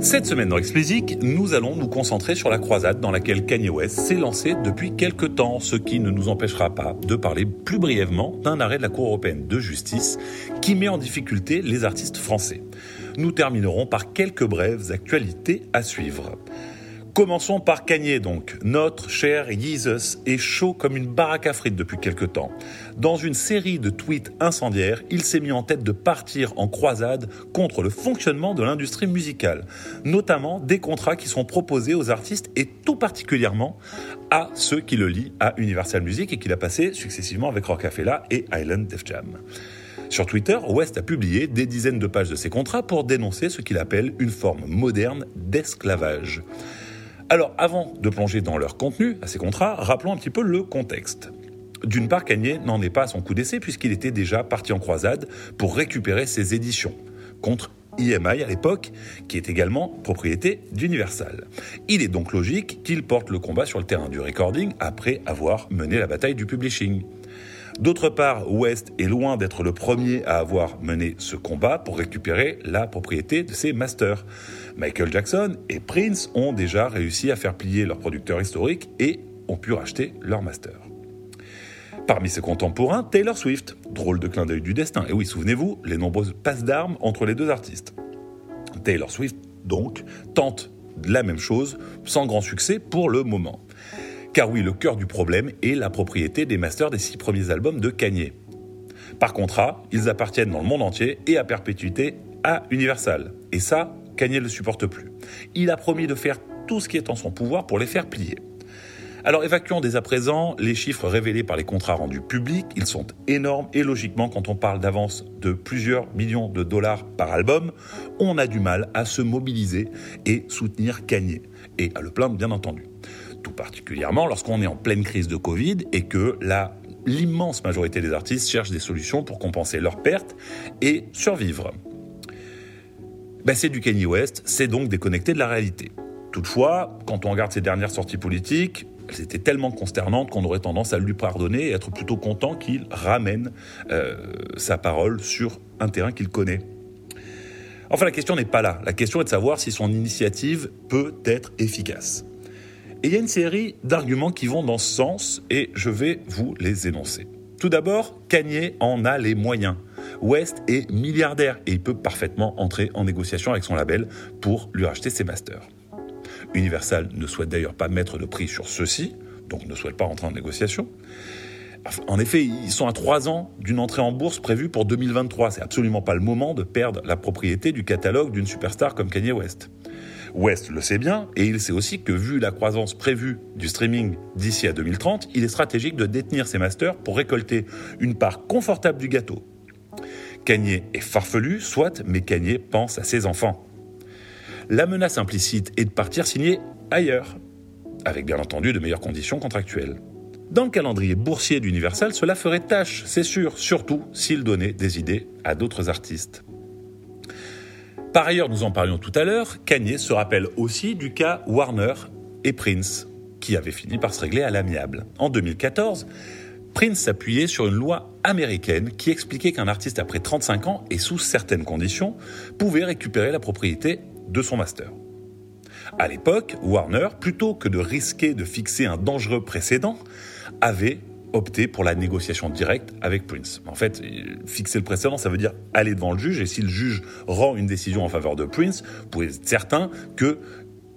Cette semaine dans Explicit, nous allons nous concentrer sur la croisade dans laquelle Kanye West s'est lancé depuis quelques temps, ce qui ne nous empêchera pas de parler plus brièvement d'un arrêt de la Cour européenne de justice qui met en difficulté les artistes français. Nous terminerons par quelques brèves actualités à suivre. Commençons par Kanye donc. Notre cher Jesus est chaud comme une baraque à frites depuis quelque temps. Dans une série de tweets incendiaires, il s'est mis en tête de partir en croisade contre le fonctionnement de l'industrie musicale, notamment des contrats qui sont proposés aux artistes et tout particulièrement à ceux qui le lient à Universal Music et qu'il a passé successivement avec Rockefeller et Island Def Jam. Sur Twitter, West a publié des dizaines de pages de ses contrats pour dénoncer ce qu'il appelle une forme moderne d'esclavage. Alors, avant de plonger dans leur contenu, à ces contrats, rappelons un petit peu le contexte. D'une part, Kanye n'en est pas à son coup d'essai puisqu'il était déjà parti en croisade pour récupérer ses éditions contre EMI à l'époque, qui est également propriété d'Universal. Il est donc logique qu'il porte le combat sur le terrain du recording après avoir mené la bataille du publishing. D'autre part, West est loin d'être le premier à avoir mené ce combat pour récupérer la propriété de ses masters. Michael Jackson et Prince ont déjà réussi à faire plier leurs producteurs historiques et ont pu racheter leurs masters. Parmi ses contemporains, Taylor Swift, drôle de clin d'œil du destin. Et oui, souvenez-vous, les nombreuses passes d'armes entre les deux artistes. Taylor Swift, donc, tente la même chose, sans grand succès pour le moment. Car oui, le cœur du problème est la propriété des masters des six premiers albums de Kanye. Par contrat, ils appartiennent dans le monde entier et à perpétuité à Universal. Et ça, Kanye ne le supporte plus. Il a promis de faire tout ce qui est en son pouvoir pour les faire plier. Alors évacuons dès à présent les chiffres révélés par les contrats rendus publics. Ils sont énormes et logiquement, quand on parle d'avance de plusieurs millions de dollars par album, on a du mal à se mobiliser et soutenir Kanye. Et à le plaindre, bien entendu tout particulièrement lorsqu'on est en pleine crise de Covid et que l'immense majorité des artistes cherchent des solutions pour compenser leurs pertes et survivre. Ben, c'est du Kanye West, c'est donc déconnecté de la réalité. Toutefois, quand on regarde ses dernières sorties politiques, elles étaient tellement consternantes qu'on aurait tendance à lui pardonner et être plutôt content qu'il ramène euh, sa parole sur un terrain qu'il connaît. Enfin, la question n'est pas là. La question est de savoir si son initiative peut être efficace. Et il y a une série d'arguments qui vont dans ce sens et je vais vous les énoncer. Tout d'abord, Kanye en a les moyens. West est milliardaire et il peut parfaitement entrer en négociation avec son label pour lui racheter ses masters. Universal ne souhaite d'ailleurs pas mettre de prix sur ceux-ci, donc ne souhaite pas entrer en négociation. En effet, ils sont à trois ans d'une entrée en bourse prévue pour 2023. C'est absolument pas le moment de perdre la propriété du catalogue d'une superstar comme Kanye West. West le sait bien, et il sait aussi que vu la croissance prévue du streaming d'ici à 2030, il est stratégique de détenir ses masters pour récolter une part confortable du gâteau. Kanye est farfelu, soit, mais Kanye pense à ses enfants. La menace implicite est de partir signer ailleurs, avec bien entendu de meilleures conditions contractuelles. Dans le calendrier boursier d'Universal, cela ferait tâche, c'est sûr, surtout s'il donnait des idées à d'autres artistes. Par ailleurs, nous en parlions tout à l'heure, Kanye se rappelle aussi du cas Warner et Prince, qui avaient fini par se régler à l'amiable. En 2014, Prince s'appuyait sur une loi américaine qui expliquait qu'un artiste après 35 ans et sous certaines conditions pouvait récupérer la propriété de son master. À l'époque, Warner, plutôt que de risquer de fixer un dangereux précédent, avait opter pour la négociation directe avec Prince. En fait, fixer le précédent, ça veut dire aller devant le juge, et si le juge rend une décision en faveur de Prince, vous pouvez être certain que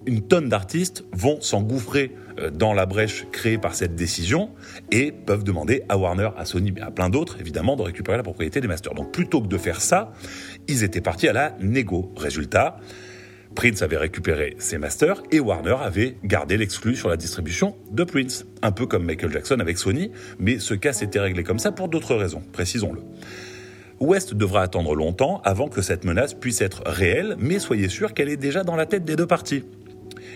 une tonne d'artistes vont s'engouffrer euh, dans la brèche créée par cette décision et peuvent demander à Warner, à Sony, à plein d'autres, évidemment, de récupérer la propriété des masters. Donc plutôt que de faire ça, ils étaient partis à la négo. Résultat, Prince avait récupéré ses masters et Warner avait gardé l'exclu sur la distribution de Prince. Un peu comme Michael Jackson avec Sony, mais ce cas s'était réglé comme ça pour d'autres raisons, précisons-le. West devra attendre longtemps avant que cette menace puisse être réelle, mais soyez sûr qu'elle est déjà dans la tête des deux parties.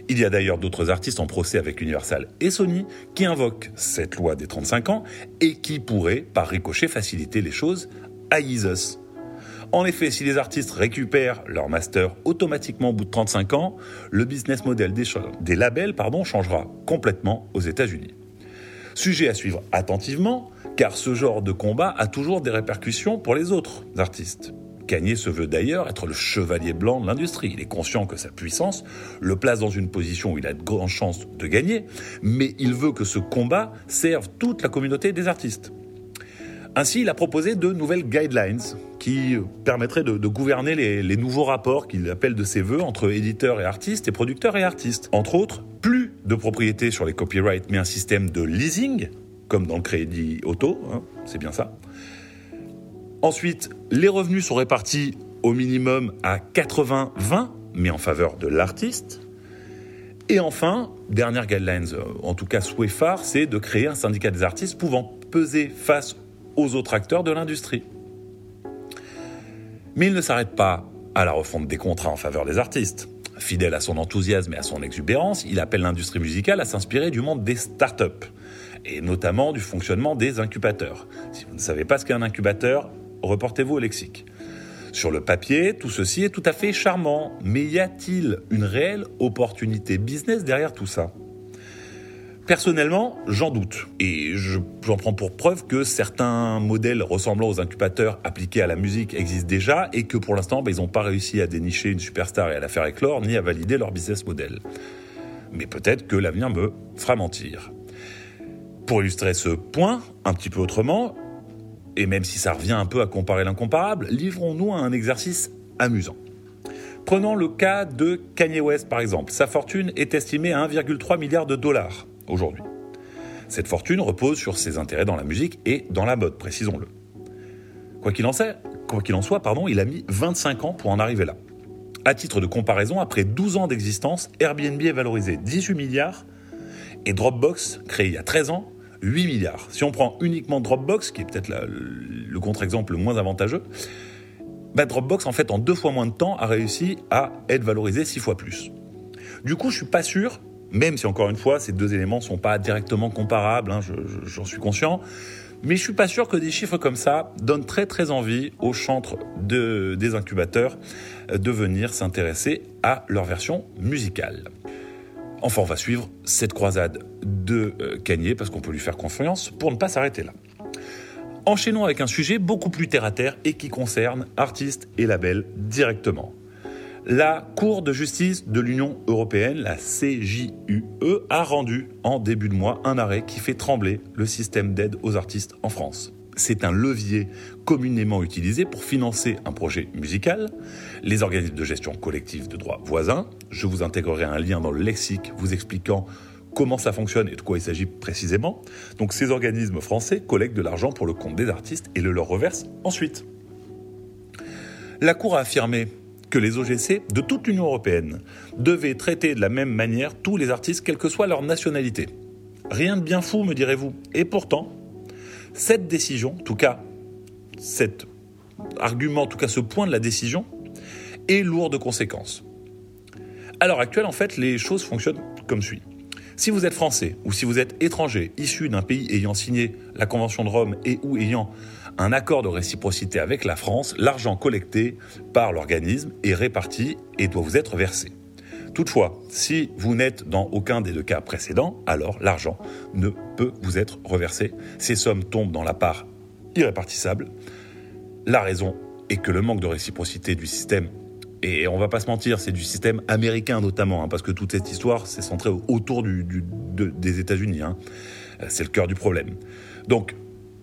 Il y a d'ailleurs d'autres artistes en procès avec Universal et Sony qui invoquent cette loi des 35 ans et qui pourraient, par ricochet, faciliter les choses à Jesus. En effet, si les artistes récupèrent leur master automatiquement au bout de 35 ans, le business model des, labels changera complètement aux États-Unis. Sujet à suivre attentivement, car ce genre de combat a toujours des répercussions pour les autres artistes. Kanye se veut d'ailleurs être le chevalier blanc de l'industrie. Il est conscient que sa puissance le place dans une position où il a de grandes chances de gagner, mais il veut que ce combat serve toute la communauté des artistes. Ainsi, il a proposé de nouvelles guidelines qui permettraient de, gouverner les, les, nouveaux rapports qu'il appelle de ses voeux entre éditeurs et artistes et producteurs et artistes. Entre autres, plus de propriété sur les copyrights, mais un système de leasing, comme dans le crédit auto, hein, c'est bien ça. Ensuite, les revenus sont répartis au minimum à 80-20, mais en faveur de l'artiste. Et enfin, dernière guidelines, euh, en tout cas souhait phare, c'est de créer un syndicat des artistes pouvant peser face aux autres acteurs de l'industrie. Mais il ne s'arrête pas à la refonte des contrats en faveur des artistes. Fidèle à son enthousiasme et à son exubérance, il appelle l'industrie musicale à s'inspirer du monde des startups, et notamment du fonctionnement des incubateurs. Si vous ne savez pas ce qu'est un incubateur, reportez-vous au lexique. Sur le papier, tout ceci est tout à fait charmant, mais y a-t-il une réelle opportunité business derrière tout ça? Personnellement, j'en doute. Et j'en prends pour preuve que certains modèles ressemblant aux incubateurs appliqués à la musique existent déjà et que pour l'instant, bah, ils n'ont pas réussi à dénicher une superstar et à la faire éclore, ni à valider leur business model. Mais peut-être que l'avenir me fera mentir. Pour illustrer ce point, un petit peu autrement, et même si ça revient un peu à comparer l'incomparable, livrons-nous à un exercice amusant. Prenons le cas de Kanye West par exemple. Sa fortune est estimée à 1,3 milliard de dollars aujourd'hui. Cette fortune repose sur ses intérêts dans la musique et dans la mode, précisons-le. Quoi qu'il en, soit, pardon, il a mis 25 ans pour en arriver là. À titre de comparaison, après 12 ans d'existence, Airbnb est valorisé 18 milliards et Dropbox, créé il y a 13 ans, 8 milliards. Si on prend uniquement Dropbox, qui est peut-être le contre-exemple le moins avantageux, bah, Dropbox, en fait, en deux fois moins de temps, a réussi à être valorisé six fois plus. Du coup, je suis pas sûr même si encore une fois, ces deux éléments ne sont pas directement comparables, hein, j'en suis conscient. Mais je suis pas sûr que des chiffres comme ça donnent très très envie aux chantres de, des incubateurs euh, de venir s'intéresser à leur version musicale. Enfin, on va suivre cette croisade de euh, Kanye parce qu'on peut lui faire confiance pour ne pas s'arrêter là. Enchaînons avec un sujet beaucoup plus terre à terre et qui concerne artistes et labels directement. La Cour de justice de l'Union européenne, la CJUE, a rendu en début de mois un arrêt qui fait trembler le système d'aide aux artistes en France. C'est un levier communément utilisé pour financer un projet musical. Les organismes de gestion collective de droit voisins, je vous intégrerai un lien dans le lexique vous expliquant comment ça fonctionne et de quoi il s'agit précisément. Donc ces organismes français collectent de l'argent pour le compte des artistes et le leur reversent ensuite. La Cour a affirmé que les OGC de toute l'Union européenne devaient traiter de la même manière tous les artistes, quelle que soit leur nationalité. Rien de bien fou, me direz-vous. Et pourtant, cette décision, en tout cas, cet argument, en tout cas ce point de la décision, est lourd de conséquences. À l'heure actuelle, en fait, les choses fonctionnent comme suit. Si vous êtes français ou si vous êtes étranger, issu d'un pays ayant signé la Convention de Rome et ou ayant un accord de réciprocité avec la France, l'argent collecté par l'organisme est réparti et doit vous être versé. Toutefois, si vous n'êtes dans aucun des deux cas précédents, alors l'argent ne peut vous être reversé. Ces sommes tombent dans la part irrépartissable. La raison est que le manque de réciprocité du système, et on va pas se mentir, c'est du système américain notamment, hein, parce que toute cette histoire s'est centrée autour des États-Unis. Hein. C'est le cœur du problème. Donc,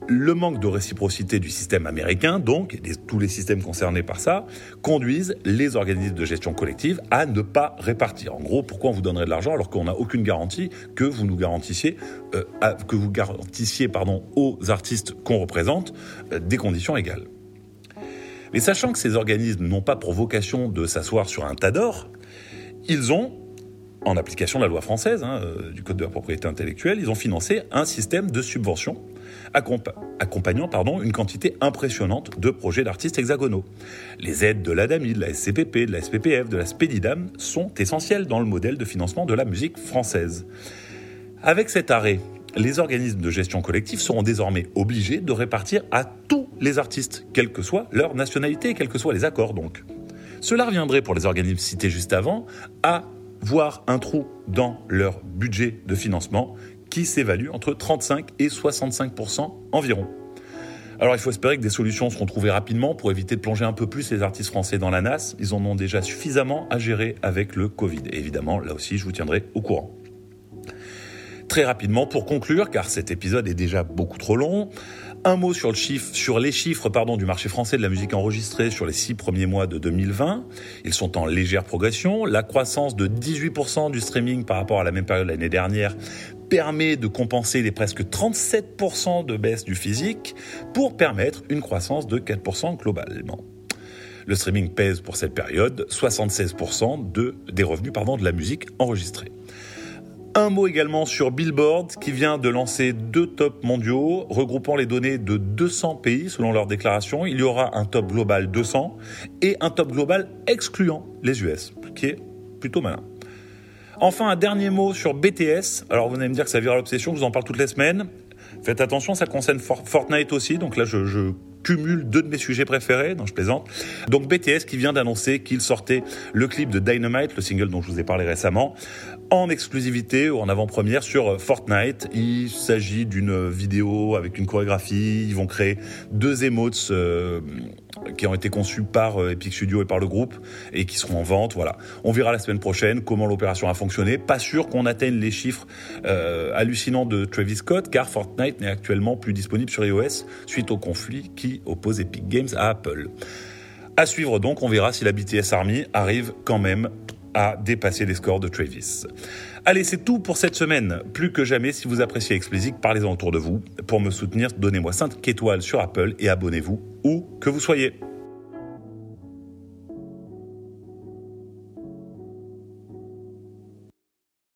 le manque de réciprocité du système américain, donc, et tous les systèmes concernés par ça, conduisent les organismes de gestion collective à ne pas répartir. En gros, pourquoi on vous donnerait de l'argent alors qu'on n'a aucune garantie que vous nous garantissiez, euh, que vous garantissiez pardon, aux artistes qu'on représente euh, des conditions égales. Mais sachant que ces organismes n'ont pas pour vocation de s'asseoir sur un tas d'or, ils ont en application de la loi française, hein, euh, du Code de la propriété intellectuelle, ils ont financé un système de subvention accompagnant pardon, une quantité impressionnante de projets d'artistes hexagonaux. Les aides de l'ADAMI, de la SCPP, de la SPPF, de la SPEDIDAM sont essentielles dans le modèle de financement de la musique française. Avec cet arrêt, les organismes de gestion collective seront désormais obligés de répartir à tous les artistes, quelle que soit leur nationalité, quels que soient les accords donc. Cela reviendrait pour les organismes cités juste avant à voir un trou dans leur budget de financement qui s'évalue entre 35 et 65% environ. Alors il faut espérer que des solutions seront trouvées rapidement pour éviter de plonger un peu plus les artistes français dans la NAS. Ils en ont déjà suffisamment à gérer avec le Covid. Et évidemment, là aussi, je vous tiendrai au courant. Très rapidement, pour conclure, car cet épisode est déjà beaucoup trop long, un mot sur, les chiffres du marché français de la musique enregistrée sur les six premiers mois de 2020. Ils sont en légère progression. La croissance de 18% du streaming par rapport à la même période l'année dernière permet de compenser les presque 37% de baisse du physique pour permettre une croissance de 4% globalement. Le streaming pèse pour cette période 76% de, des revenus pardon, de la musique enregistrée. Un mot également sur Billboard qui vient de lancer deux tops mondiaux regroupant les données de 200 pays selon leur déclaration. Il y aura un top global 200 et un top global excluant les US, qui est plutôt malin. Enfin, un dernier mot sur BTS. Alors vous allez me dire que ça vire l'obsession, je vous en parle toutes les semaines. Faites attention, ça concerne Fortnite aussi, donc là je, je cumule deux de mes sujets préférés, non je plaisante. Donc BTS qui vient d'annoncer qu'il sortait le clip de Dynamite, le single dont je vous ai parlé récemment, en exclusivité ou en avant-première sur Fortnite. Il s'agit d'une vidéo avec une chorégraphie. Ils vont créer deux emotes euh, qui ont été conçus par euh, Epic Studio et par le groupe et qui seront en vente. Voilà. On verra la semaine prochaine comment l'opération a fonctionné. Pas sûr qu'on atteigne les chiffres euh, hallucinants de Travis Scott car Fortnite n'est actuellement plus disponible sur iOS suite au conflit qui oppose Epic Games à Apple. À suivre donc, on verra si la BTS Army arrive quand même à dépasser les scores de Travis. Allez, c'est tout pour cette semaine. Plus que jamais, si vous appréciez Explicit, parlez-en autour de vous. Pour me soutenir, donnez-moi 5 étoiles sur Apple et abonnez-vous où que vous soyez.